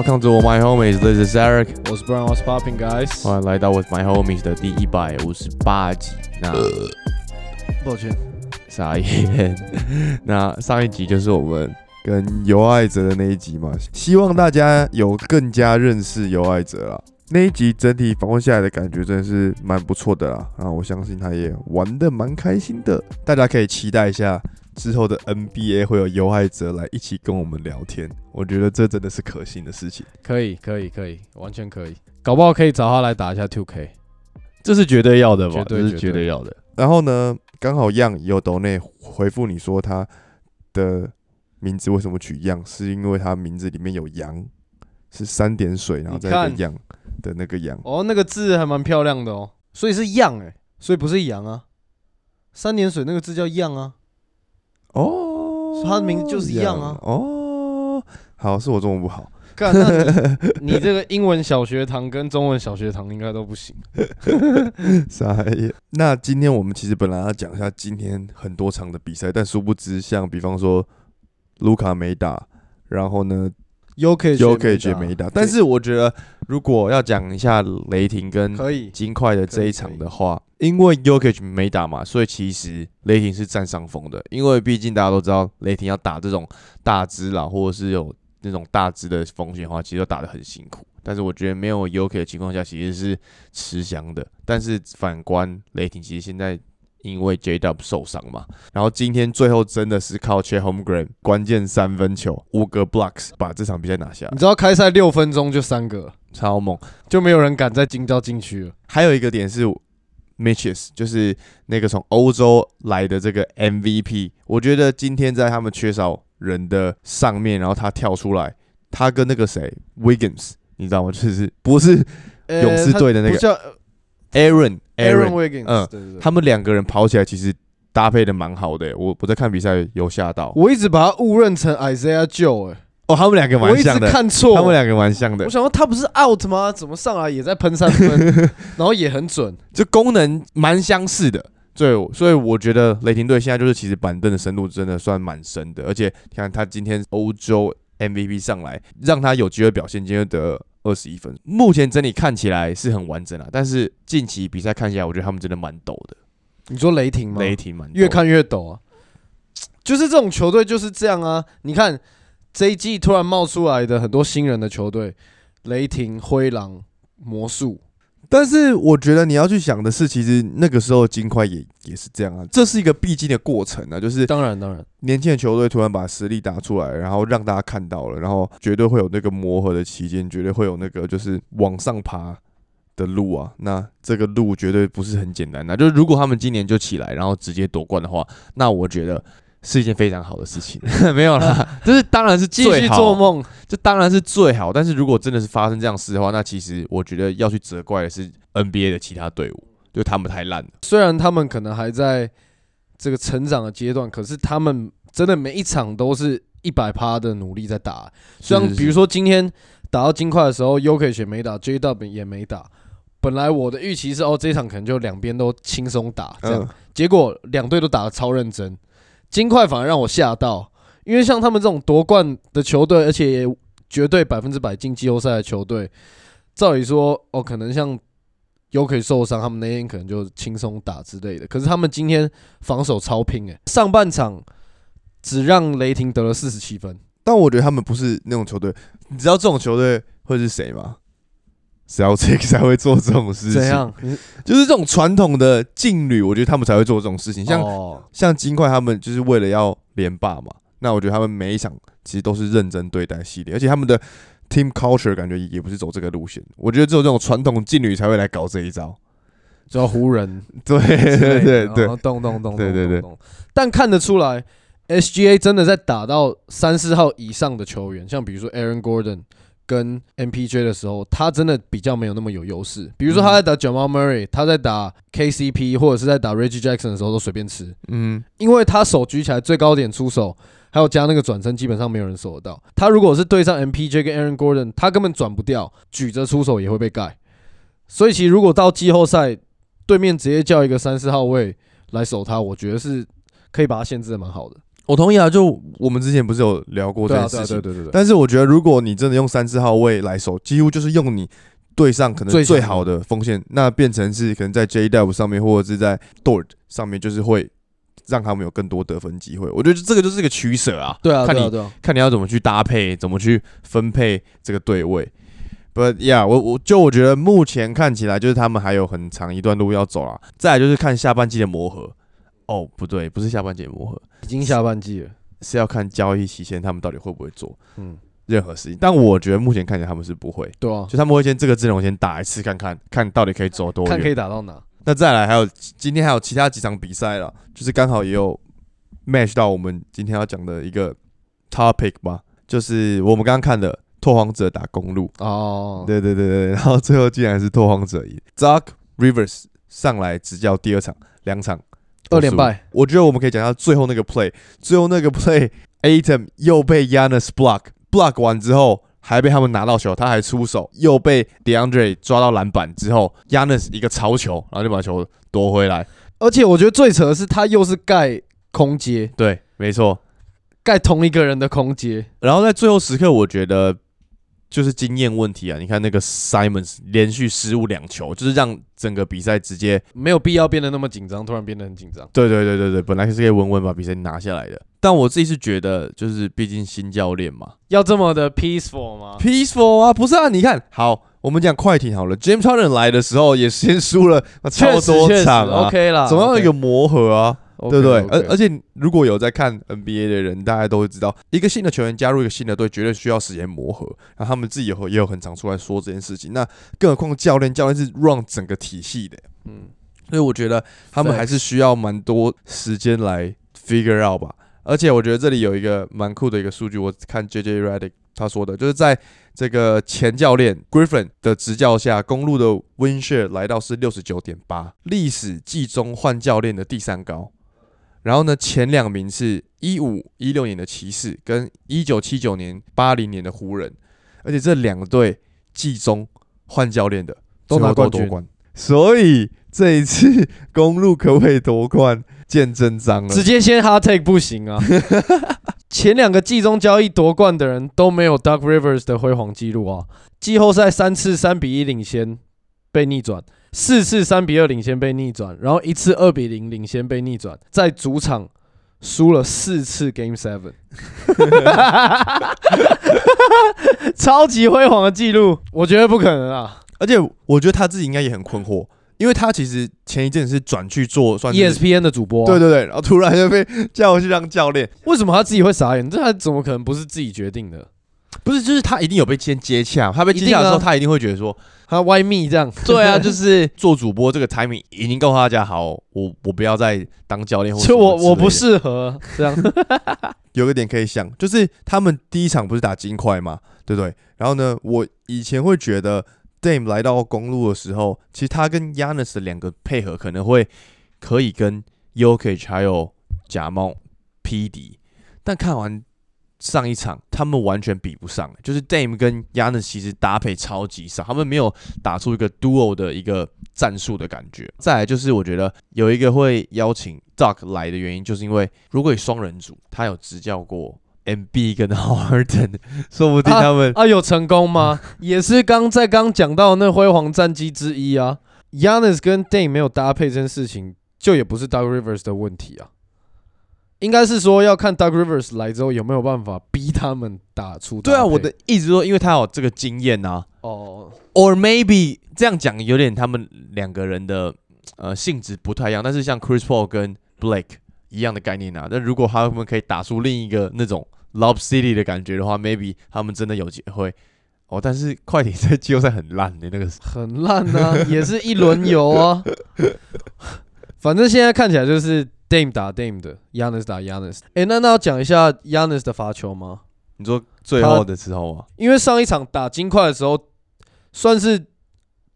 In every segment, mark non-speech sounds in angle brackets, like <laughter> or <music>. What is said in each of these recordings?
Welcome to my homies. This is Eric. 我是 Brown, What's popping, guys？欢迎来到 With My Homies 的第一百五十八集。那抱歉，傻眼。<laughs> 那上一集就是我们跟尤爱哲的那一集嘛，希望大家有更加认识尤爱哲啦。那一集整体访问下来的感觉真的是蛮不错的啦，然后我相信他也玩的蛮开心的，大家可以期待一下之后的 NBA 会有尤爱哲来一起跟我们聊天，我觉得这真的是可行的事情。可以，可以，可以，完全可以。搞不好可以找他来打一下 Two K。这是绝对要的吧？绝对这是绝对要的。然后呢，刚好样有抖内回复你说他的名字为什么取样，是因为他名字里面有羊，是三点水，然后再一个你看样的那个羊。哦，那个字还蛮漂亮的哦，所以是样哎、所以不是羊啊。三点水那个字叫样啊，哦他的名字就是一样啊哦，好，是我中文不好。干，那你你这个英文小学堂跟中文小学堂应该都不行。<laughs> 傻眼。那今天我们其实本来要讲一下今天很多场的比赛，但殊不知，像比方说卢卡没打，然后呢 K 也没打，但是我觉得如果要讲一下雷霆跟可以，金块的这一场的话，因为 Yokich 没打嘛，所以其实雷霆是占上风的。因为毕竟大家都知道，雷霆要打这种大支啦，或者是有那种大支的风险的话，其实都打得很辛苦。但是我觉得没有 Yokich 的情况下，其实是吃香的。但是反观雷霆，其实现在因为 J Dub 受伤嘛，然后今天最后真的是靠 c h e h o m e g r a n 关键三分球五个 blocks 把这场比赛拿下你，知道开赛六分钟就三个，超猛。就没有人敢再进到禁区了。还有一个点是 Mitches，就是那个从欧洲来的这个 MVP，我觉得今天在他们缺少人的上面，然后他跳出来，他跟那个谁 Wiggins，你知道吗？就是不是呃勇士队的那个 Aaron Aaron Wiggins，嗯对对对。他们两个人跑起来其实搭配的蛮好的、我我在看比赛有吓到，我一直把他误认成 Isaiah Joe，哎、哦，他们两个我一直蛮像的，看错，他们两个蛮像的我，想说他不是 out 吗？怎么上来也在喷三分，<laughs> 然后也很准。这功能蛮相似的。对，所以我觉得雷霆队现在就是其实板凳的深度真的算蛮深的，而且看他今天欧洲 MVP 上来，让他有机会表现，今天得二十一分。目前整体看起来是很完整啊，但是近期比赛看起来，我觉得他们真的蛮陡的，你说雷霆吗？雷霆蛮越看越陡啊，就是这种球队就是这样啊。你看这一季突然冒出来的很多新人的球队，雷霆、灰狼、魔术，但是我觉得你要去想的是，其实那个时候金块也也是这样啊，这是一个必经的过程啊，就是当然当然，年轻的球队突然把实力打出来，然后让大家看到了，然后绝对会有那个磨合的期间，绝对会有那个就是往上爬的路啊。那这个路绝对不是很简单的、就是如果他们今年就起来，然后直接夺冠的话，那我觉得是一件非常好的事情。<laughs> 没有啦，就是当然是继续做梦。这当然是最好。但是如果真的是发生这样事的话，那其实我觉得要去责怪的是 NBA 的其他队伍，就他们太烂了。虽然他们可能还在这个成长的阶段，可是他们真的每一场都是一百趴的努力在打。像是比如说今天打到金块的时候 u k 也没打，J W 也没打。本来我的预期是哦，这一场可能就两边都轻松打这样，嗯，结果两队都打得超认真。金块反而让我吓到，因为像他们这种夺冠的球队，而且绝对百分之百进季后赛的球队，照理说哦，可能像 u k 受伤，他们那天可能就轻松打之类的。可是他们今天防守超拼诶、上半场只让雷霆得了四十七分。但我觉得他们不是那种球队。你知道这种球队会是谁吗？Celtics 才会做这种事情。怎？样？就是这种传统的劲旅，我觉得他们才会做这种事情。像、哦像金块他们就是为了要连霸嘛，那我觉得他们每一场其实都是认真对待系列，而且他们的 team culture 感觉也不是走这个路线。我觉得只有这种传统劲旅才会来搞这一招。叫湖人对 <laughs> 对，对对然后动动动，对对对但看得出来，SGA 真的在打到三四号以上的球员，像比如说 Aaron Gordon 跟 MPJ 的时候，他真的比较没有那么有优势。比如说他在打 Jamal Murray，他在打 KCP 或者是在打 Reggie Jackson 的时候，都随便吃，嗯，因为他手举起来最高点出手，还有加那个转身，基本上没有人守得到。他如果是对上 MPJ 跟 Aaron Gordon，他根本转不掉，举着出手也会被盖。所以其实如果到季后赛，对面直接叫一个三四号位来守他，我觉得是可以把他限制的蛮好的。我同意啊，就我们之前不是有聊过这对啊，对啊，件事情，对对对对。但是我觉得如果你真的用三四号位来守，几乎就是用你对上可能最强的好的锋线，那变成是可能在 J Dub 上面或者是在 Dort 上面，就是会让他们有更多得分机会。我觉得这个就是一个取舍啊，对啊，看你对啊，对啊，看你要怎么去搭配，怎么去分配这个对位。But yeah，我我就我觉得目前看起来就是他们还有很长一段路要走啊。再来就是看下半季的磨合。哦，不对，不是下半季磨合，已经下半季了。是要看交易期限他们到底会不会做嗯，任何事情。但我觉得目前看起来他们是不会，对啊，就他们会先这个阵容先打一次看看，看到底可以走多看可以。打到哪。那再来还有今天还有其他几场比赛了，就是刚好也有 match 到我们今天要讲的一个 topic 吧，就是我们刚刚看的拓荒者打公路。哦，对对对对，然后最后竟然是拓荒者赢。Doc Rivers 上来执教第二场，两场二连。败。我觉得我们可以讲到最后那个 play，最后那个 play，Atom 又被 Yanis block，block 完之后还被他们拿到球，他还出手，又被 DeAndre 抓到篮板之后，Yanis 一个超球，然后就把球夺回来。而且我觉得最扯的是，他又是盖空接，对，没错。盖同一个人的空接。然后在最后时刻，我觉得就是经验问题啊。你看那个 Simons 连续失误两球，就是让整个比赛直接没有必要变得那么紧张，突然变得很紧张。对对对对对，本来是可以稳稳把比赛拿下来的。但我自己是觉得，就是毕竟新教练嘛要这么的 peaceful 吗？，peaceful 啊，不是啊？你看好，我们讲快艇好了，James Harden 来的时候也先输了超多场啊，OK 啦，总要有一个磨合啊。对不对而而且如果有在看 NBA 的人，大家都会知道，一个新的球员加入一个新的队，绝对需要时间磨合。然后他们自己也有也有很常出来说这件事情。那更何况教练，教练是 run 整个体系的，嗯，所以我觉得他们还是需要蛮多时间来 figure out 吧。而且我觉得这里有一个蛮酷的一个数据，我看 JJ Redick 他说的，就是在这个前教练 Griffin 的执教下，公路的 win share 来到是六十九点八，历史季中换教练的第三高。然后呢，前两名是一五一六年的骑士跟一九七九年八零年的湖人，而且这两队季中换教练的都拿冠军夺冠，所以这一次 <laughs> 公路可不可以夺冠，见真章了。直接先 hard take 不行啊。<laughs> 前两个季中交易夺冠的人都没有 Doug Rivers 的辉煌记录啊。季后赛三次三比一领先被逆转，四次三比二领先被逆转，然后一次二比零领先被逆转，在主场输了四次 Game Seven，<laughs> 超级辉煌的记录，我觉得不可能啊。而且我觉得他自己应该也很困惑，因为他其实前一阵是转去做算 ESPN 的主播啊、对对对，然后突然就被叫去当教练，为什么他自己会傻眼？这他怎么可能不是自己决定的？不是，就是他一定有被先接洽，他被接洽的时候，他一定会觉得说，他歪密这样，对啊，<laughs> 就是做主播这个 timing 已经告诉大家好，我我不要再当教练或就我我不适合这样。<laughs> 有个点可以想，就是他们第一场不是打金块嘛，对不对？然后呢，我以前会觉得 Dame 来到公路的时候，其实他跟 Yanis 的两个配合可能会可以跟 Yokich 还有假猫匹敌，但看完上一场，他们完全比不上，就是 Dame 跟 Yanis 其实搭配超级少，他们没有打出一个 duo 的一个战术的感觉。再来就是我觉得有一个会邀请 Duck 来的原因，就是因为如果有双人组，他有执教过 MB 跟 Harden，<laughs> 说不定他们、啊，有成功吗？<laughs> 也是刚在刚讲到那辉煌战绩之一啊。Yanis 跟 Dame 没有搭配这件事情，就也不是 Doug Rivers 的问题啊。应该是说要看 Doug Rivers 来之后有没有办法逼他们打出。对啊，我的意思说，因为他有这个经验呐、哦，or maybe 这样讲有点他们两个人的呃性质不太一样，但是像 Chris Paul 跟 Blake 一样的概念啊。但如果他们可以打出另一个那种 Lob City 的感觉的话，maybe 他们真的有机会。哦，但是快艇在季后赛很烂的、那个是很烂啊，也是一轮游啊。<laughs> 反正现在看起来就是 Dame 打 Dame 的，Yanis 打 Yanis。哎、那那要讲一下 Yanis 的罚球吗？你说最后的时候啊，因为上一场打金块的时候，算是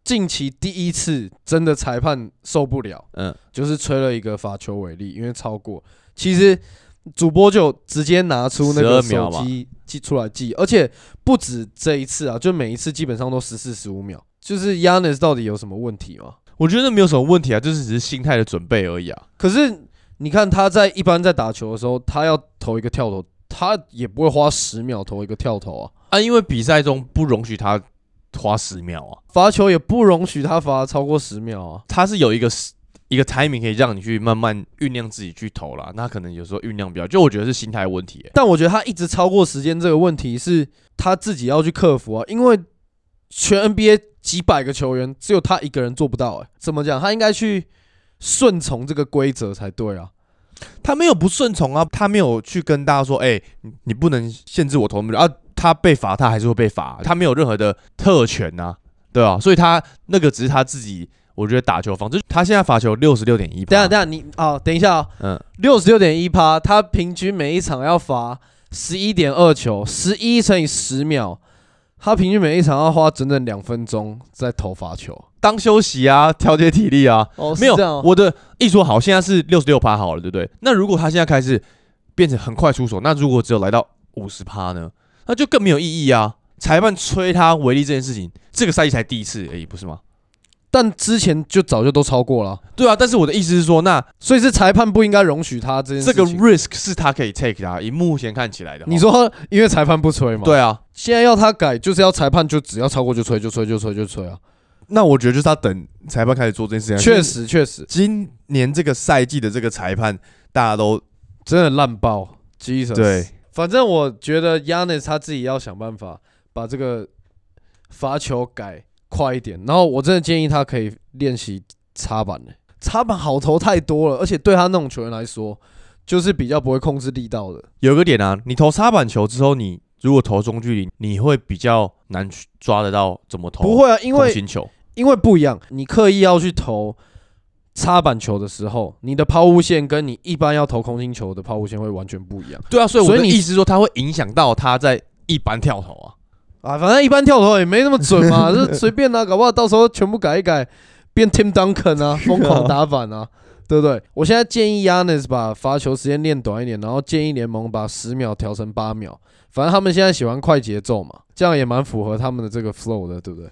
近期第一次真的裁判受不了，嗯，就是吹了一个罚球违例，因为超过。其实主播就直接拿出那个手机记出来记，而且不止这一次啊，就每一次基本上都十四十五秒。就是 Yanis 到底有什么问题吗？我觉得没有什么问题啊，就是只是心态的准备而已啊。可是你看他在一般在打球的时候，他要投一个跳投，他也不会花十秒投一个跳投啊，啊，因为比赛中不容许他花十秒啊，罚球也不容许他罚超过十秒啊。他是有一个时一个 timing 可以让你去慢慢酝酿自己去投啦。那可能有时候酝酿比较，就我觉得是心态问题、欸。但我觉得他一直超过时间这个问题是他自己要去克服啊，因为全 NBA 几百个球员只有他一个人做不到、欸，怎么讲？他应该去顺从这个规则才对啊。他没有不顺从啊，他没有去跟大家说，哎、你你不能限制我投那么久啊。他被罚，他还是会被罚，他没有任何的特权呐、对啊，所以他那个只是他自己，我觉得打球方式，他现在罚球六十六点一，等下等下，你啊、等一下啊、嗯，六十六点一趴，他平均每一场要罚十一点二球，十一乘以十秒，他平均每一场要花整整两分钟在投罚球。当休息啊，调节体力啊，哦，没有哦，我的一说好，现在是六十六趴好了，对不对？那如果他现在开始变成很快出手，那如果只有来到五十趴呢？那就更没有意义啊！裁判吹他违例这件事情，这个赛季才第一次而已，不是吗？但之前就早就都超过了啊，对啊，但是我的意思是说，那所以是裁判不应该容许他这件这个情。risk 是他可以 take 的、啊，以目前看起来的话。你说，因为裁判不吹嘛？，对啊？现在要他改，就是要裁判就只要超过就吹，就吹，就吹，就吹啊！那我觉得就是他等裁判开始做这件事情。确，实，确实，今年这个赛季的这个裁判，大家都真的烂爆，Jesus。对，反正我觉得 Yanis 他自己要想办法把这个罚球改快一点，然后我真的建议他可以练习插板的，插板好投太多了，而且对他那种球员来说，就是比较不会控制力道的。有个点啊，你投插板球之后，你如果投中距离，你会比较难去抓得到怎么投。不会啊，因为星球，因为不一样，你刻意要去投插板球的时候，你的抛物线跟你一般要投空心球的抛物线会完全不一样对啊，所以我所以你的意思说，它会影响到他在一般跳投啊。啊。反正一般跳投也没那么准嘛，<laughs> 就随便啊，搞不好到时候全部改一改，变 Tim Duncan 啊，疯狂打板啊。<laughs> 对不对？我现在建议 Yanis 把罚球时间练短一点，然后建议联盟把十秒调成八秒。反正他们现在喜欢快节奏嘛，这样也蛮符合他们的这个 flow 的，对不对？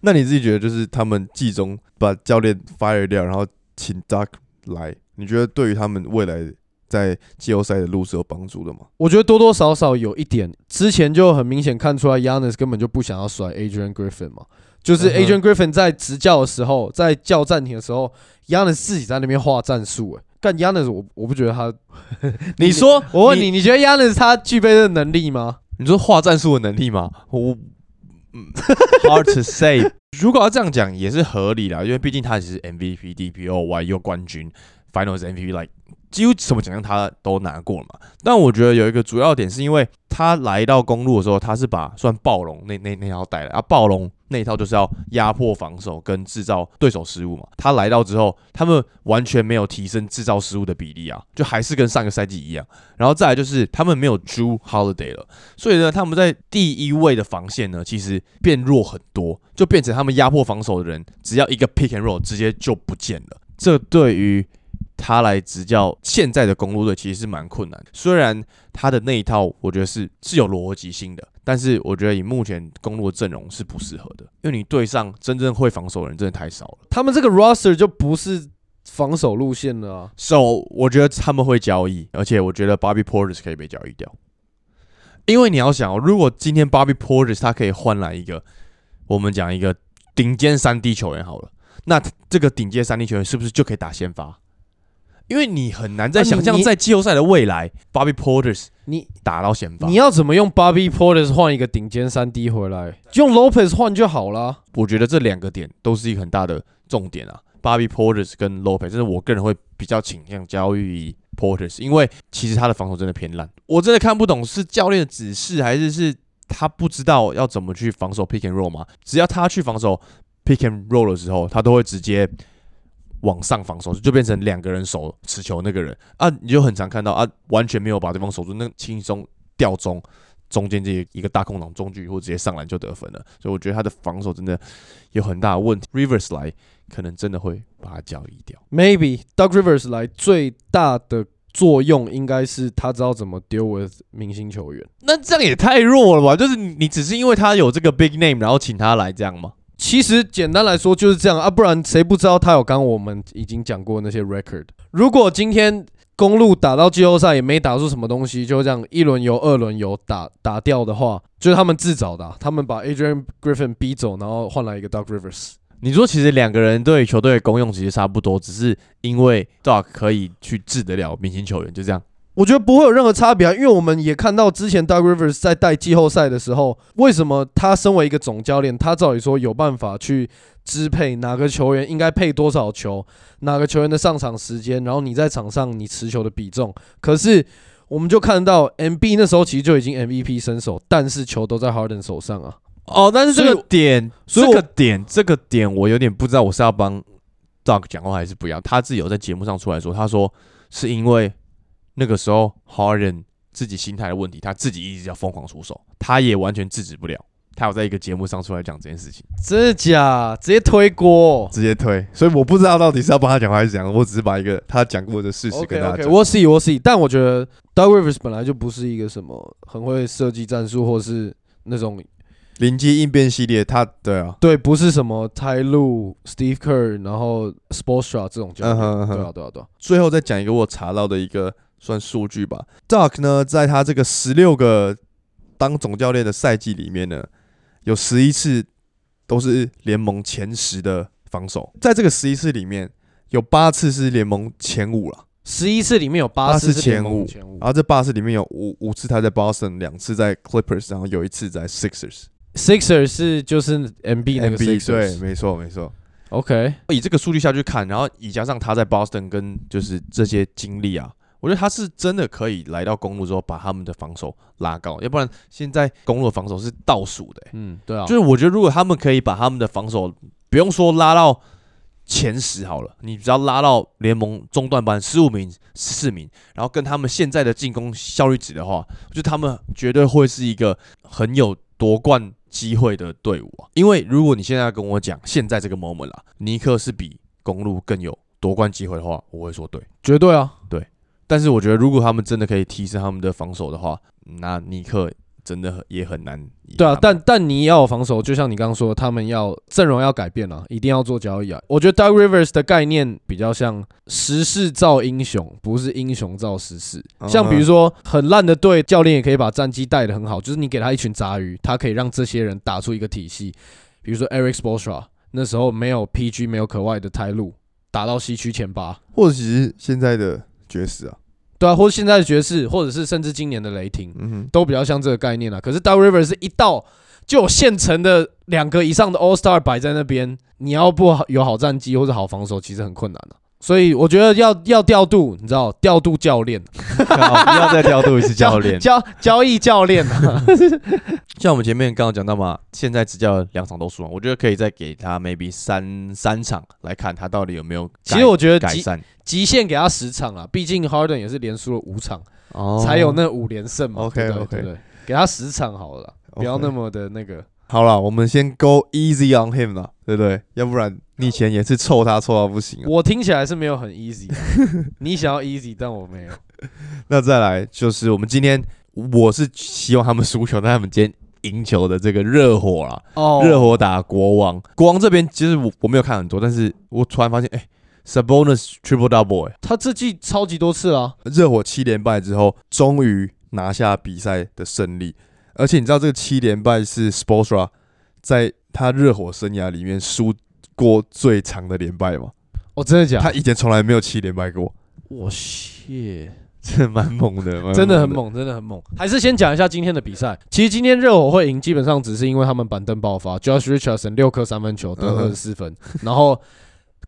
那你自己觉得，就是他们季中把教练 fire 掉，然后请 Duck 来，你觉得对于他们未来在季后赛的路是有帮助的吗？我觉得多多少少有一点，之前就很明显看出来，Yanis 根本就不想要甩 Adrian Griffin 嘛，就是 Adrian Griffin 在执教的时候，在叫暂停的时候，Yanis 自己在那边画战术，哎，但 Yanis 我我不觉得他，<laughs> 你说，我问你，你觉得 Yanis 他具备这能力吗？你说画战术的能力吗？我嗯，<laughs> hard to say。如果要这样讲也是合理啦，因为毕竟他只是 MVP、DPOY 又冠军、Finals MVP，like 几乎什么奖项他都拿过了嘛。但我觉得有一个主要点是因为他来到公路的时候，他是把算暴龙那那那套带来啊，暴龙那套就是要压迫防守跟制造对手失误嘛。他来到之后，他们完全没有提升制造失误的比例啊，就还是跟上个赛季一样。然后再来就是他们没有 Drew Holiday 了，所以呢，他们在第一位的防线呢，其实变弱很多，就变成他们压迫防守的人，只要一个 pick and roll 直接就不见了。这对于他来执教现在的公路队其实是蛮困难的。虽然他的那一套我觉得是是有逻辑性的，但是我觉得以目前公路的阵容是不适合的，因为你对上真正会防守的人真的太少了。他们这个 roster 就不是防守路线了啊。So，我觉得他们会交易，而且我觉得 Bobby Portis 可以被交易掉，因为你要想哦，如果今天 Bobby Porter 他可以换来一个，我们讲一个顶尖三 D 球员好了，那这个顶尖三 D 球员是不是就可以打先发？因为你很难再想象在季后赛的未来、Bobby Portis 你打到先发你。要怎么用 Bobby Portis 换一个顶尖三 D 回来？用 Lopez 换就好啦。我觉得这两个点都是一个很大的重点啊。Bobby Portis 跟 Lopez，这是我个人会比较倾向交易 Portis，因为其实他的防守真的偏烂，我真的看不懂是教练的指示还是是他不知道要怎么去防守 pick and roll 嘛？只要他去防守 pick and roll 的时候，他都会直接往上防守，就变成两个人守持球那个人啊，你就很常看到啊，完全没有把对方守住，那轻松掉中。中间这一个大空档中距或直接上篮就得分了，所以我觉得他的防守真的有很大的问题。Rivers 来可能真的会把他交易掉。Maybe Doug Rivers 来最大的作用应该是他知道怎么 deal with 明星球员。那这样也太弱了吧？就是你你只是因为他有这个 big name，然后请他来这样吗？其实简单来说就是这样啊，不然谁不知道他有刚我们已经讲过那些 record？如果今天公路打到季后赛也没打出什么东西，就这样一轮游、二轮游打打掉的话，就是他们自找的、他们把 Adrian Griffin 逼走，然后换来一个 Doc Rivers。你说其实两个人对球队的功用其实差不多，只是因为 Doc 可以去治得了明星球员，就这样。我觉得不会有任何差别啊，因为我们也看到之前 Doug Rivers 在带季后赛的时候，为什么他身为一个总教练，他照理说有办法去支配哪个球员应该配多少球，哪个球员的上场时间，然后你在场上你持球的比重。可是我们就看到 MB 那时候其实就已经 MVP 身手，但是球都在 Harden 手上啊。哦，但是这个点，这个点，这个点，我有点不知道我是要帮 dog 讲话还是不要。他自己有在节目上出来说，他说是因为那个时候 Harden 自己心态的问题，他自己一直要疯狂出手，他也完全制止不了。他有在一个节目上出来讲这件事情，真的假？直接推锅。直接推，所以我不知道到底是要帮他讲话还是怎样，我只是把一个他讲过的事实跟大家 OK，讲。我 see 我 see，但我觉得 Doug Rivers 本来就不是一个什么很会设计战术，或是那种临机应变系列，他对啊，对，不是什么泰路、Steve Kerr，然后 Spoelstra 这种教练。嗯哼嗯哼对啊，对啊，对啊。最后再讲一个我查到的一个算数据吧。Duck 呢，在他这个十六个当总教练的赛季里面呢，有十一次都是联盟前十的防守，在这个十一次里面，有八次是联盟前五了。十一次里面有八八次前五前五然后这八次里面有五五次他在 Boston，两次在 Clippers，然后有一次在 Sixers。Sixers 是就是 MB 那个对。没错没错。OK，以这个数据下去看，然后以加上他在 Boston 跟就是这些经历啊，我觉得他是真的可以来到公路之后把他们的防守拉高，要不然现在公路的防守是倒数的、欸嗯，对啊，就是我觉得如果他们可以把他们的防守不用说拉到前十好了，你只要拉到联盟中段班十五名、十四名，然后跟他们现在的进攻效率值的话，我觉得他们绝对会是一个很有夺冠机会的队伍啊。因为如果你现在要跟我讲现在这个 moment 啦，尼克是比公路更有夺冠机会的话，我会说对。绝对啊。但是我觉得如果他们真的可以提升他们的防守的话，那尼克真的也很难对啊，但但你要有防守，就像你刚刚说，他们要阵容要改变了，一定要做交易啊。我觉得 Doug Rivers 的概念比较像时势造英雄，不是英雄造时势。嗯像比如说很烂的队，教练也可以把战绩带得很好，就是你给他一群杂鱼，他可以让这些人打出一个体系。比如说 Eric Spoelstra 那时候没有 PG 没有可外的泰路，打到西区前八。或者其实现在的爵士啊，对啊，或者现在的爵士，或者是甚至今年的雷霆，嗯哼，都比较像这个概念啦。可是 Doug Rivers 是一到就有现成的两个以上的 All Star 摆在那边，你要不好有好战绩或者好防守，其实很困难的、所以我觉得要要调度，你知道，调度教练，不 <laughs> 要再调度一次教练。交交易教练啊。<laughs> 像我们前面刚刚讲到嘛，现在执教两场都输了，我觉得可以再给他 maybe 三三场来看他到底有没有其实我觉得极改善，极限给他十场啊，毕竟 Harden 也是连输了五场，哦才有那五连胜嘛。OK，对不对 OK 对不对？给他十场好了，不要那么的那个。好了，我们先 go easy on him 啦，对不对？要不然你以前也是臭他臭到不行啊。我听起来是没有很 easy，啊 <laughs> 你想要 easy，但我没有。<laughs> 那再来就是我们今天，我是希望他们输球，但他们今天赢球的这个热火啦，哦热火打国王，国王这边其实我我没有看很多，但是我突然发现，哎、Sabonis triple double，哎、他这季超级多次啊，热火七连败之后，终于拿下比赛的胜利，而且你知道这个七连败是 Spoelstra 在他热火生涯里面输过最长的连败吗？哦，真的假的？他以前从来没有七连败过，我谢，这蛮猛的。真的很猛，真的很猛。还是先讲一下今天的比赛。其实今天热火会赢，基本上只是因为他们板凳爆发，Josh Richardson 六颗三分球得嗯二十四分，然后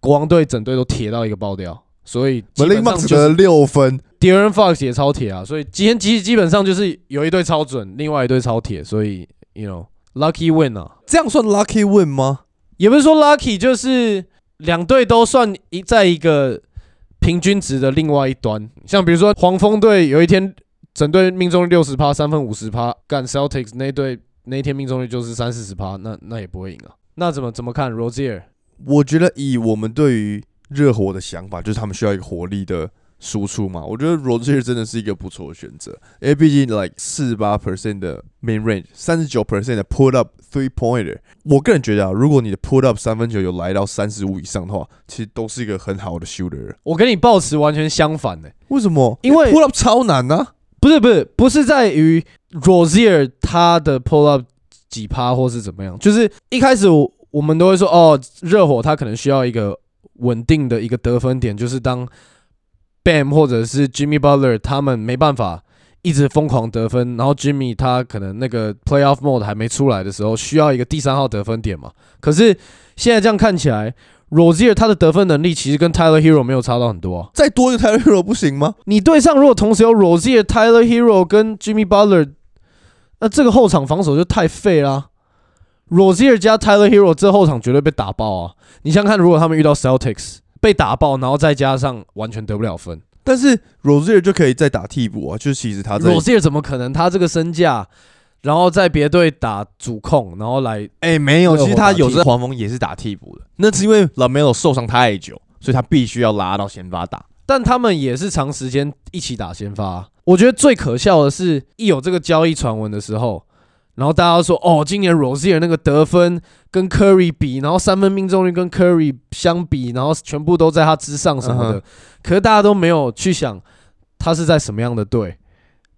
国王队整队都铁到一个爆掉，所以基 Malik Monk 得就是六分，De'Aaron Fox 也超铁啊，所以今天基基本上就是有一队超准，另外一队超铁，所以 you know lucky win 啊，这样算 lucky win 吗？也不是说 lucky，就是两队都算一在一个平均值的另外一端。像比如说黄蜂队有一天整队命中率六十趴，三分五十趴，干 Celtics 那队那一天命中率就是三四十趴，那那也不会赢啊。那怎么怎么看 Rozier？我觉得以我们对于热火的想法，就是他们需要一个火力的输出嘛，我觉得 Rozier 真的是一个不错的选择，因为毕竟 like 四十八 percent 的 main range，三十九 percent 的 put up three pointer，我个人觉得啊，如果你的 put up 三分球有来到三十五以上的话，其实都是一个很好的 shooter。我跟你抱持完全相反的、为什么？因为 put up 超难呢、不是不是不是在于 Rozier 他的 pull up 几趴或是怎么样，就是一开始我我们都会说哦，热火他可能需要一个稳定的一个得分点，就是当 Bam 或者是 Jimmy Butler 他们没办法一直疯狂得分，然后 Jimmy 他可能那个 playoff mode 还没出来的时候，需要一个第三号得分点嘛。可是现在这样看起来，Rozier 他的得分能力其实跟 Tyler Hero 没有差到很多啊。再多一个 Tyler Hero 不行吗？你对上如果同时有 Rozier、Tyler Hero 跟 Jimmy Butler，那这个后场防守就太废啦。Rozier 加 Tyler Hero 这后场绝对被打爆啊！你想想看，如果他们遇到 Celtics 被打爆，然后再加上完全得不了分但是 Rozier 就可以再打替补啊，就是其实他在，Rozier 怎么可能？他这个身价，然后在别队打主控，然后来哎、没有，其实他有时候黄蜂也是打替补的，那是因为 Lamelo 受伤太久，所以他必须要拉到先发打。但他们也是长时间一起打先发啊、我觉得最可笑的是，一有这个交易传闻的时候，然后大家都说，哦，今年 Rosier 那个得分跟 Curry 比，然后三分命中率跟 Curry 相比，然后全部都在他之上什么的。嗯可是大家都没有去想，他是在什么样的队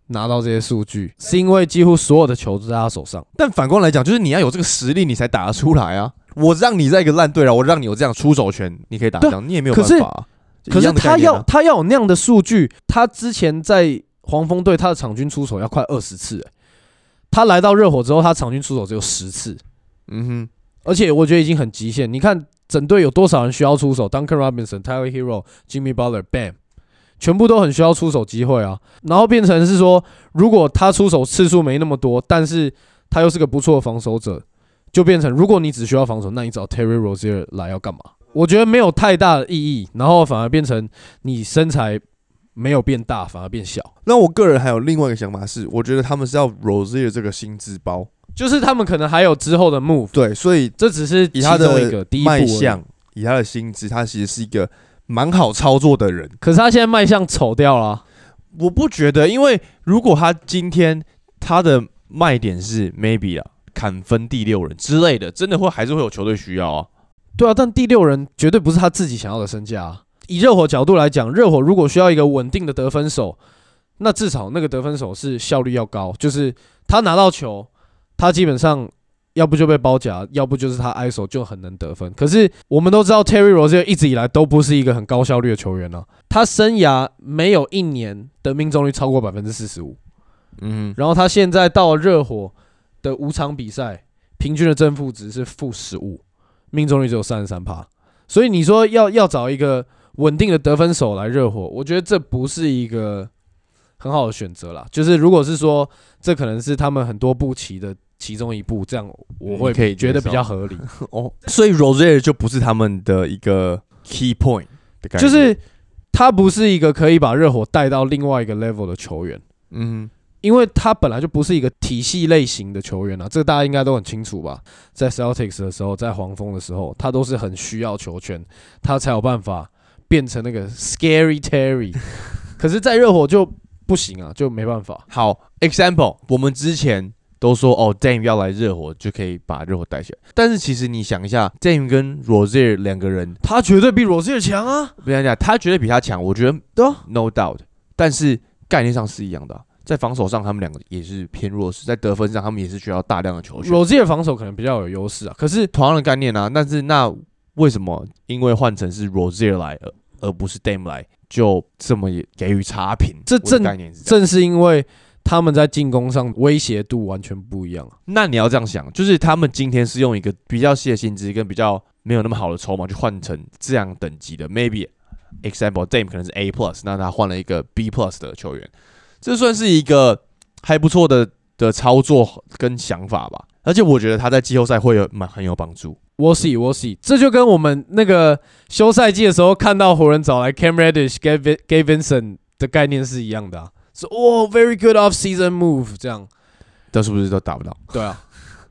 拿到这些数据，是因为几乎所有的球都在他手上。但反过来讲，就是你要有这个实力，你才打得出来啊。我让你在一个烂队了，我让你有这样出手权，你可以打这样，你也没有办法、啊。可一是他要他要有那样的数据，他之前在黄蜂队他的场均出手要快二十次、欸，他来到热火之后，他场均出手只有十次，嗯哼，而且我觉得已经很极限。你看整队有多少人需要出手？Duncan Robinson、Tyler Hero、Jimmy Butler、Bam，全部都很需要出手机会啊。然后变成是说，如果他出手次数没那么多，但是他又是个不错的防守者，就变成如果你只需要防守，那你找 Terry Rozier 来要干嘛？我觉得没有太大的意义，然后反而变成你身材没有变大，反而变小。那我个人还有另外一个想法是，我觉得他们是要 Rosier 这个薪资包，就是他们可能还有之后的 move，对，所以这只是其以他中一个第一。卖相，以他的薪资，他其实是一个蛮好操作的人。可是他现在卖相丑掉了啊、我不觉得，因为如果他今天他的卖点是 maybe 啊砍分第六人之类的，真的会还是会有球队需要啊。对啊，但第六人绝对不是他自己想要的身价、啊。以热火角度来讲，热火如果需要一个稳定的得分手，那至少那个得分手是效率要高，就是他拿到球，他基本上要不就被包夹，要不就是他挨手就很能得分。可是我们都知道，Terry Rozier 一直以来都不是一个很高效率的球员啊，他生涯没有一年的命中率超过百分之四十五。嗯，然后他现在到了热火的五场比赛，平均的正负值是负十五，命中率只有三十三趴。所以你说要要找一个稳定的得分手来热火，我觉得这不是一个很好的选择啦。就是如果是说这可能是他们很多步棋的其中一步，这样我会嗯可以觉得比较合理。<laughs> 哦，所以 Rozier 就不是他们的一个 key point 的感觉，就是他不是一个可以把热火带到另外一个 level 的球员。嗯因为他本来就不是一个体系类型的球员啊，这个大家应该都很清楚吧？在 Celtics 的时候，在黄蜂的时候，他都是很需要球权，他才有办法变成那个 Scary Terry。<laughs> 可是，在热火就不行啊，就没办法。好，example，我们之前都说哦，Dame 要来热火就可以把热火带起来，但是其实你想一下，Dame 跟 Rozier 两个人，他绝对比 Rozier 强啊！不要讲，他绝对比他强，我觉得对啊，no doubt，但是概念上是一样的啊、在防守上他们两个也是偏弱势，在得分上他们也是需要大量的球权，Rozier 防守可能比较有优势啊，可是同样的概念啊。但是那为什么因为换成是 Rozier 来，而而不是 Dame 来，就这么也给予差评？这正。正是因为他们在进攻上威胁度完全不一样啊。那你要这样想，就是他们今天是用一个比较细的薪资跟比较没有那么好的筹码去换成这样等级的，maybe example Dame 可能是 A plus，那他换了一个 B plus 的球员，这算是一个还不错的的操作跟想法吧。而且我觉得他在季后赛会有蛮很有帮助。我 see 我 see，这就跟我们那个休赛季的时候看到湖人找来 Cam Reddish、Gabe Vincent 的概念是一样的啊，说哦 very good off season move 这样，但是不是都打不到对啊，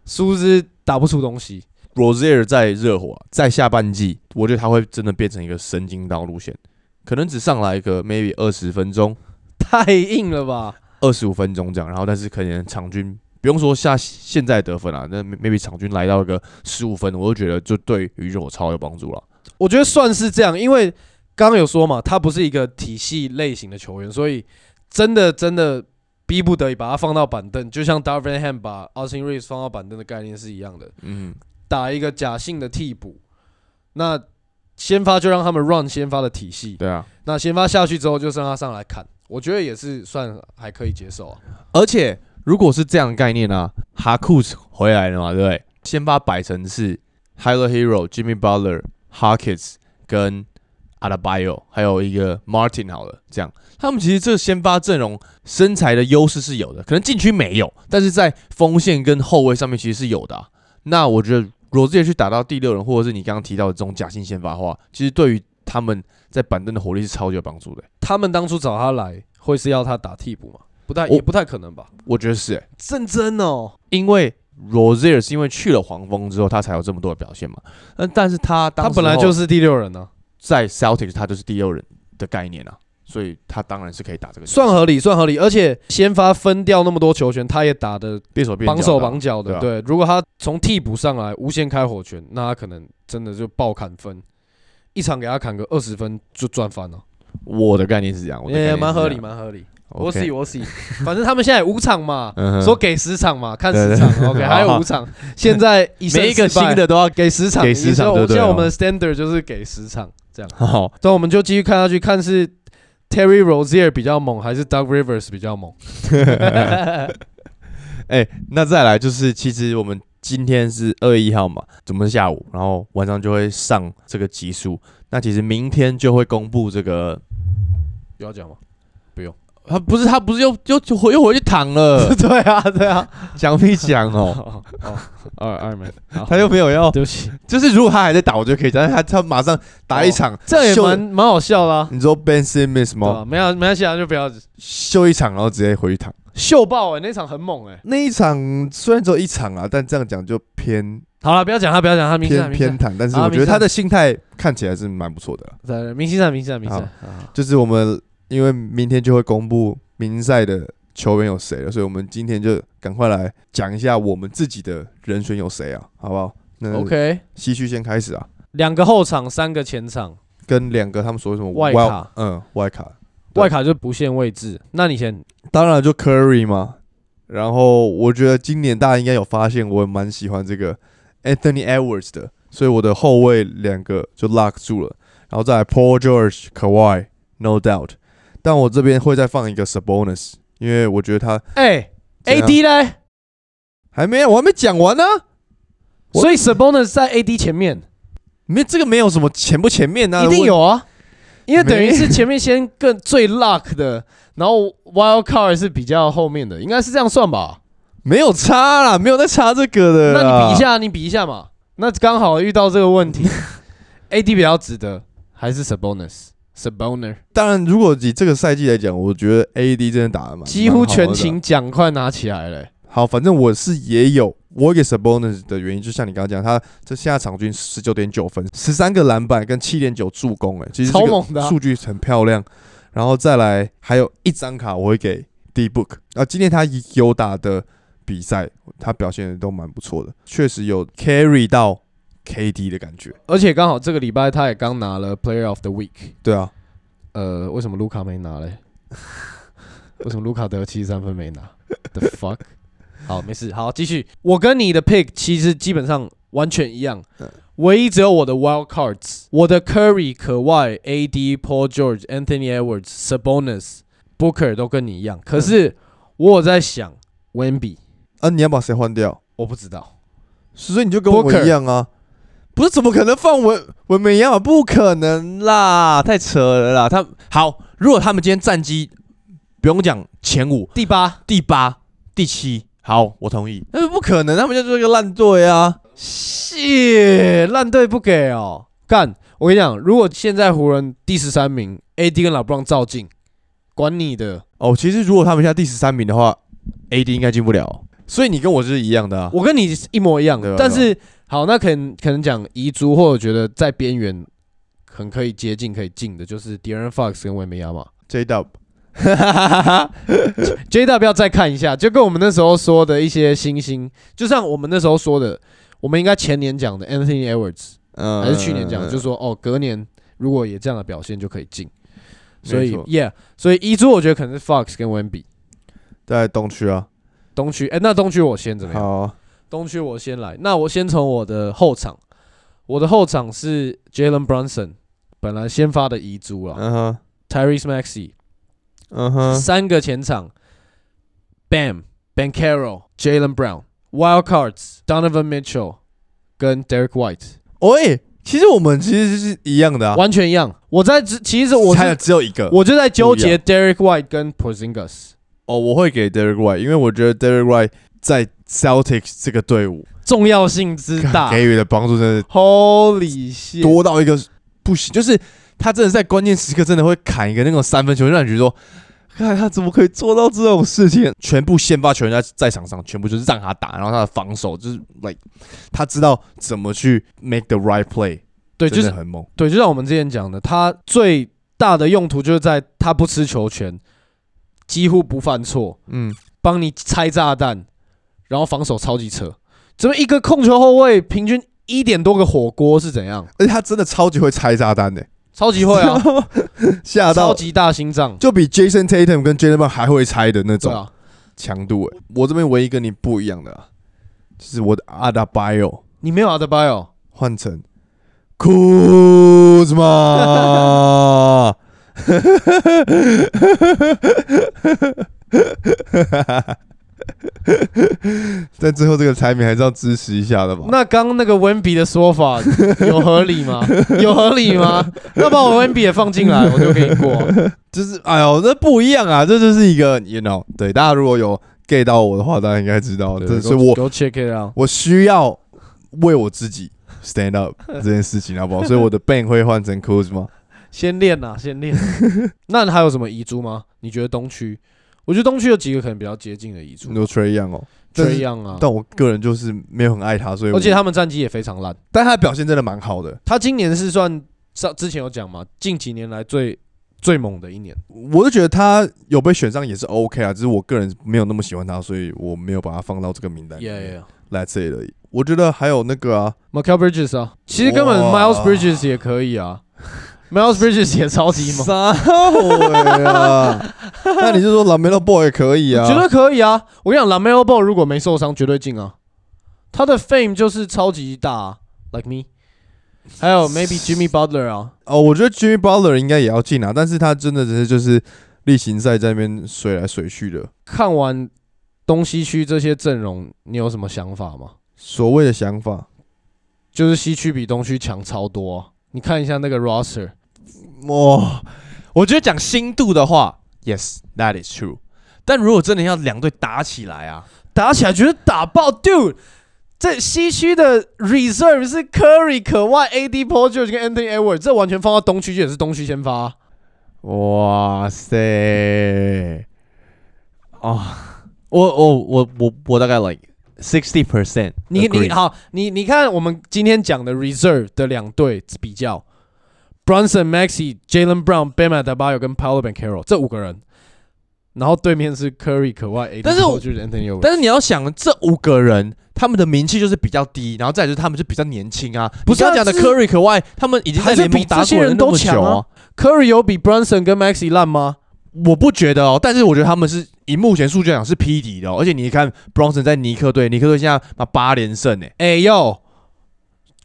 殊不知打不出东西。？Rozier 在热火，在下半季，我觉得他会真的变成一个神经刀路线。可能只上来一个 maybe 二十分钟、太硬了吧？二十五分钟这样，然后但是可能场均不用说下现在得分啊，那 maybe 场均来到一个十五分，我就觉得就对于热火超有帮助了。我觉得算是这样，因为刚刚有说嘛，他不是一个体系类型的球员，所以真的真的逼不得已把他放到板凳，就像 Darvin Ham 把 Austin Reeves 放到板凳的概念是一样的，嗯，打一个假性的替补。那先发就让他们 run 先发的体系，对啊，那先发下去之后就让他上来砍，我觉得也是算还可以接受啊。而且如果是这样的概念呢、哈库斯回来了嘛，对不对？先把摆成是 Tyler Hero、Jimmy Butler、Harkins 跟 Adebayo，还有一个 Martin 好了，这样他们其实这个先发阵容身材的优势是有的，可能禁区没有，但是在锋线跟后卫上面其实是有的啊、那我觉得 Rozier 去打到第六人，或者是你刚刚提到的这种假性先发的话，其实对于他们在板凳的火力是超级有帮助的。他们当初找他来，会是要他打替补吗？不太，也不太可能吧？我觉得是、欸，认真哦，因为 Rozier 是因为去了黄蜂之后，他才有这么多的表现嘛。嗯，但是他当他本来就是第六人呢、在 Celtics，他就是第六人的概念啊，所以他当然是可以打这个算合理，算合理。而且先发分掉那么多球权，他也打的绑手脚的啊绑脚的。对啊对，如果他从替补上来无限开火权，那他可能真的就爆砍分，一场给他砍个二十分就赚翻了，我的概念是这样，也是这样蛮合理，蛮合理。我洗我洗，<laughs> 反正他们现在五场嘛，说给十场嘛，看十场，OK，<laughs> 还有五场。现在 <laughs> 一胜每一个新的都要给十场，给十场你说对对哦现在我们的 standard 就是给十场这样。好。所以我们就继续看下去，看是 Terry Rozier 比较猛，还是 Doug Rivers 比较猛？哎、那再来就是，其实我们今天是二月一号嘛，怎么下午，然后晚上就会上这个集数。那其实明天就会公布这个，有要讲吗？他不是他不是又又又回又回去躺了，<laughs> 对啊，对啊。讲屁讲哦，<laughs> 哦哦，二二门，好他又没有要，对不起，就是如果他还在打，我就可以讲，但是他他马上打一场，这样也秀蛮蛮好笑啦。你说 Ben Simmons 对吧？吗？没有没关系啊，就不要秀一场，然后直接回去躺。秀爆哎，那场很猛哎。那一场虽然只有一场啊，但这样讲就偏好了，不要讲他，不要讲他，明星偏偏袒，但是啊我觉得他的心态看起来是蛮不错的啦。赛，对明星赛，明星赛，明星赛。就是我们因为明天就会公布明赛的球员有谁了，所以我们今天就赶快来讲一下我们自己的人选有谁啊，好不好？那 OK，西区先开始啊，两个后场，三个前场，跟两个他们所谓什么外卡。嗯，外卡，外卡就不限位置。那你先。当然就 Curry 嘛。然后我觉得今年大家应该有发现，我蛮喜欢这个 Anthony Edwards 的，所以我的后卫两个就 lock 住了，然后再来 Paul George、Kawhi No doubt，但我这边会再放一个 Sabonis，因为我觉得他哎，AD 嘞，还没有，我还没讲完呢、我所以 Sabonis 在 AD 前面。没这个没有什么前不前面呢、一定有啊，因为等于是前面先更最 luck 的，然后 Wild Card 是比较后面的，应该是这样算吧？没有差啦，没有在差这个的。那你比一，下，你比一下嘛。那刚好遇到这个问题，<laughs> AD 比较值得，还是 Sabonis？Sabonis 当然如果以这个赛季来讲，我觉得 AD 真的打的蛮几乎全。勤奖快拿起来了欸、好，反正我是也有我给 Sabonis 的原因，就像你刚刚讲，他这现在场均十九点九分，十三个篮板跟七点九助攻，哎，其实这个超猛的啊数据很漂亮。然后再来还有一张卡我会给 D Book 啊，今天他有打的比赛，他表现的都蛮不错的，确实有 carry 到 KD 的感觉。而且刚好这个礼拜他也刚拿了 Player of the Week。对啊，呃，为什么卢卡没拿嘞？<laughs> 为什么卢卡得七十三分没拿？The fuck？<laughs> 好，没事，好，继续。我跟你的 pick 其实基本上完全一样嗯，唯一只有我的 wild cards，我的 Curry、可外、AD、Paul George、Anthony Edwards、Sabonis、Booker 都跟你一样。可是我有在想 Wemby，啊，你要把谁换掉？我不知道。所以你就跟我一样啊。不是，怎么可能放文文梅一样啊？不可能啦，太扯了啦！他好，如果他们今天战绩不用讲前五、第八，第八、第七，好，我同意。但是不可能，他们就是个烂队啊。谢烂队不给哦，干！我跟你讲，如果现在湖人第十三名，AD 跟老布朗照进，管你的。哦，其实如果他们现在第十三名的话，AD 应该进不了。所以你跟我是一样的啊。我跟你一模一样对啊，但是好，那可能可能讲遗珠，或者觉得在边缘，很可以接近可以进的，就是 d a r e n Fox 跟维梅亚嘛。<laughs> J Dub，J <laughs> W 要再看一下，就跟我们那时候说的一些新星，就像我们那时候说的，我们应该前年讲的 Anthony Edwards，嗯还是去年讲的，就说哦，隔年如果也这样的表现就可以进。所以，Yeah，所以一珠我觉得可能是 Fox 跟 Wemby。在东区啊，东区，哎、那东区我先怎么样？好啊，东区我先来，那我先从我的后场，我的后场是 Jalen Brunson，本来先发的遗珠了、嗯哼，Tyrese Maxey，、嗯哼，三个前场，Bam、Ben Carroll、Jalen Brown、Wild Cards、Donovan Mitchell 跟 Derek White，喂，其实我们其实是一样的啊，完全一样。我在只其实我猜的是只有一个。我就在纠结 Derek White 跟 Porzingis 哦，我会给 Derek White，因为我觉得 Derek White 在 Celtics 这个队伍重要性之大给予的帮助真的，Holy shit！多到一个不行，就是他真的在关键时刻真的会砍一个那种三分球，让你觉得说，看他怎么可以做到这种事情？全部先发球员在在场上，全部就是让他打，然后他的防守就是 like 他知道怎么去 make the right play，对，就是真的很猛。对，就像我们之前讲的，他最大的用途就是在他不吃球权，几乎不犯错，嗯，帮你拆炸弹，然后防守超级扯。怎么一个控球后卫平均一点多个火锅是怎样？而且他真的超级会拆炸弹的、超级会啊，<laughs> 吓到超级大心脏。就比 Jason Tatum 跟 Jalen Brown 还会拆的那种强度、欸。我这边唯一跟你不一样的、啊，就是我的 Adabayo 你没有阿德巴约，换成 Kuzma。<laughs> <laughs> 但最后这个排名还是要支持一下的吧。那刚刚那个温比的说法 <laughs> 有合理吗？<laughs> 有合理吗？那把我温比也放进来，我就可以过啊。就是哎呦，这不一样啊！这就是一个，you know，对大家如果有 get 到我的话，大家应该知道，这是我 Go check it out。我需要为我自己 stand up 这件事情，好不好？所以我的 ban 会换成 Kuzma。先练呐，先练。那还有什么遗珠吗？你觉得东区？我觉得东区有几个可能比较接近的遗珠你说 Trey Young 哦，但是，Trey Young 啊，但我个人就是没有很爱他，所以我而且他们战绩也非常烂。但他的表现真的蛮好的。他今年是算上之前有讲嘛，近几年来最最猛的一年。我就觉得他有被选上也是 OK 啊，只是我个人没有那么喜欢他，所以我没有把他放到这个名单里 Yeah, 面。yeah. It 而已。我觉得还有那个啊，Michael Bridges 啊，其实根本 Miles Bridges 也可以啊，Miles Bridges 也超级猛，啥鬼啊？那你就说 Lamelo Ball 也可以啊？绝对可以啊！我跟你讲，Lamelo Ball 如果没受伤，绝对进啊。他的 fame 就是超级大、啊、，like me。还有 maybe Jimmy Butler 啊，哦，我觉得 Jimmy Butler 应该也要进啊，但是他真的只是就是例行赛在那边水来水去的。看完东西区这些阵容，你有什么想法吗？所谓的想法，就是西区比东区强超多、啊。你看一下那个 roster，哇，我觉得讲新度的话，Yes，that is true。但如果真的要两队打起来啊，打起来绝对打爆，dude。这西区的 reserve 是 Curry、可外、AD、Paul George 跟 Anthony Edwards，这完全放到东区也是东区先发啊、哇塞！啊，我我我我我大概 like sixty percent。你你好，你你看我们今天讲的 reserve 的两队比较，Brunson、Maxi、Jalen Brown、Bam Adebayo 跟 Paolo Banchero 这五个人，然后对面是 Curry、可外、AD、但是我 George、Anthony。但是你要想，这五个人他们的名气就是比较低，然后再就是他们是比较年轻啊。不是讲的 Curry 可外，他们已经在联盟打滚了那人都强么久啊。Curry 有比 Brunson 跟 Maxi 烂吗？我不觉得哦，但是我觉得他们是以目前数据来讲是匹敌的哦。而且你看 Bronson 在尼克队，尼克队现在嘛八连胜诶。哎呦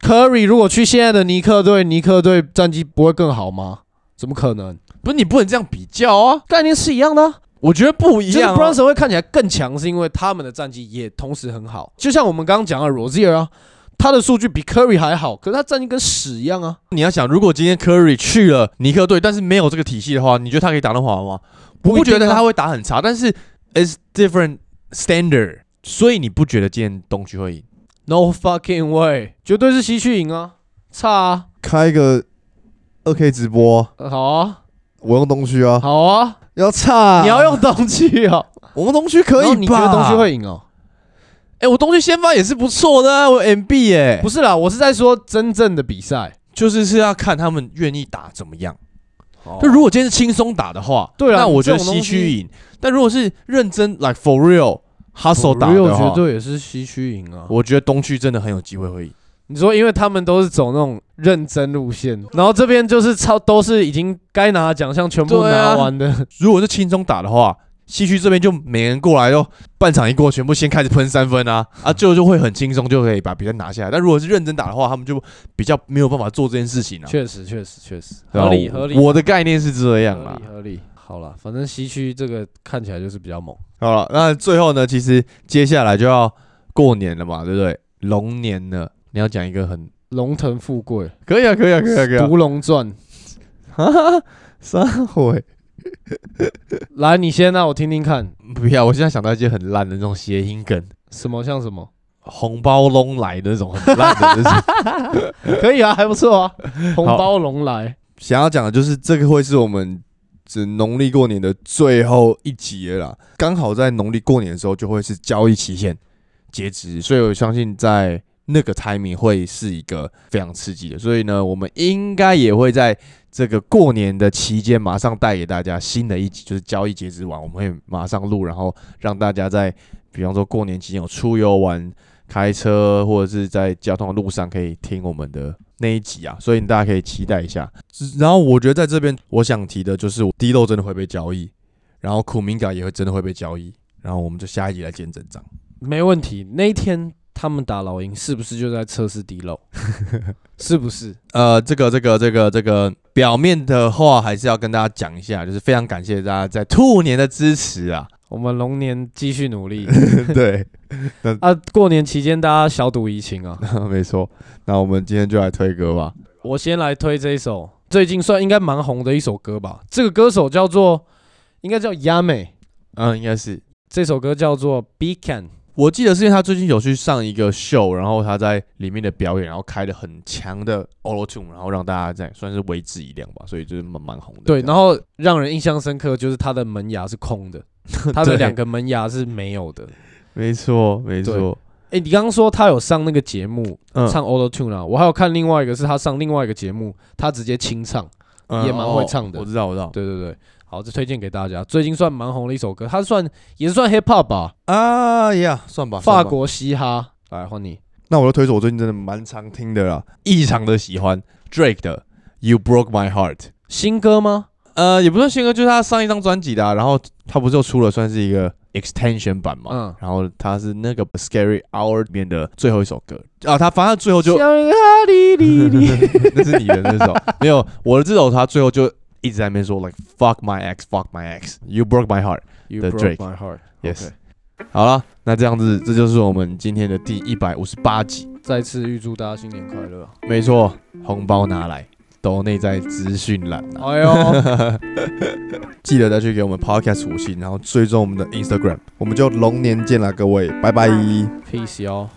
，Curry 如果去现在的尼克队，尼克队战绩不会更好吗？怎么可能？不是你不能这样比较啊，概念是一样的啊、我觉得不一就是样、啊。Brunson 会看起来更强，是因为他们的战绩也同时很好。就像我们刚刚讲的 Rozier 啊，他的数据比 Curry 还好，可是他战绩跟屎一样啊。你要想，如果今天 Curry 去了尼克队，但是没有这个体系的话，你觉得他可以打得好吗？我不觉得他会打很差，但是 it's different standard，所以你不觉得今天东区会赢？No fucking way，绝对是西区赢啊，差啊，开一个二 K 直播，呃好啊，我用东区啊，好啊，要差，你要用东区哦，我们东区可以吧？后你觉得东区？会赢哦？哎、我东区先发也是不错的啊，我 MB 哎、不是啦，我是在说真正的比赛，就是是要看他们愿意打怎么样。哦就如果今天是轻松打的话，对啊那我觉得西区赢。但如果是认真 like for real hustle 打的话绝，对也是西区赢啊。我觉得东区真的很有机会会赢。你说，因为他们都是走那种认真路线，然后这边就是超都是已经该拿的奖项全部拿完的，如果是轻松打的话，西区这边就每人过来就半场一过，全部先开始喷三分啊啊，最后就会很轻松就可以把比赛拿下来。但如果是认真打的话，他们就比较没有办法做这件事情啊。确实确实确实合理合理。我的概念是这样啦合理。合理。好了，反正西区这个看起来就是比较猛。好了，那最后呢，其实接下来就要过年了嘛，对不对？龙年了，你要讲一个很龙腾富贵，可以啊，可以啊，可以啊，可以啊。独龙传。哈哈，三回 <laughs> 来，你先啊，我听听看，不要，我现在想到一些很烂的那种谐音梗，什么像什么？红包龙来的那种很烂的那种。<laughs> 可以啊，还不错啊。红包龙来，想要讲的就是这个会是我们只农历过年的最后一集了啦，刚好在农历过年的时候就会是交易期限截止，所以我相信在那个 timing 会是一个非常刺激的，所以呢，我们应该也会在这个过年的期间马上带给大家新的一集，就是交易截止完，我们会马上录，然后让大家在比方说过年期间有出游玩。开车或者是在交通的路上可以听我们的那一集啊，所以大家可以期待一下。然后我觉得在这边我想提的就是低漏真的会被交易，然后苦明感也会真的会被交易，然后我们就下一集来见真章。没问题。那一天他们打老鹰，是不是就在测试底漏？<laughs> 是不是？呃，这个这个这个这个表面的话还是要跟大家讲一下，就是非常感谢大家在兔年的支持啊。我们龙年继续努力 <laughs> 对，<laughs> 啊！过年期间大家小赌怡情啊！没错。那我们今天就来推歌吧。我先来推这一首，最近算应该蛮红的一首歌吧。这个歌手叫做，应该叫亚美，嗯，应该是。这首歌叫做《Beacon》。我记得是因为他最近有去上一个秀，然后他在里面的表演，然后开了很强的 Auto Tune，然后让大家在算是为之一亮吧，所以就是蛮蛮红的。对，然后让人印象深刻就是他的门牙是空的，他的对两个门牙是没有的。没错没错，哎、你刚刚说他有上那个节目、嗯唱 Auto Tune 啊，我还有看另外一个是他上另外一个节目，他直接清唱。嗯也蛮会唱的哦我知道我知道对对对，好，这推荐给大家。最近算蛮红的一首歌，它算也是算 Hip Hop 吧，啊呀，算吧。法国嘻哈。来换你，那我就推出我最近真的蛮常听的啦，异常的喜欢 Drake 的 You Broke My Heart。新歌吗？呃，也不算新歌，就是他上一张专辑的啊、然后他不是又出了算是一个 extension 版嘛，嗯然后他是那个 Scary Hour 里面的最后一首歌啊，他反正最后就 <laughs> 那是你的那首，没有我的这首，他最后就一直在那边说 like fuck my ex, fuck my ex, you broke my heart。You broke my heart. Yes 好了，那这样子，这就是我们今天的第一百五十八集。再次预祝大家新年快乐。没错，红包拿来，都内在资讯栏、啊，哎呦，记得再去给我们 podcast 五星，然后追踪我们的 Instagram，我们就龙年见了，各位，拜拜。peace 哟。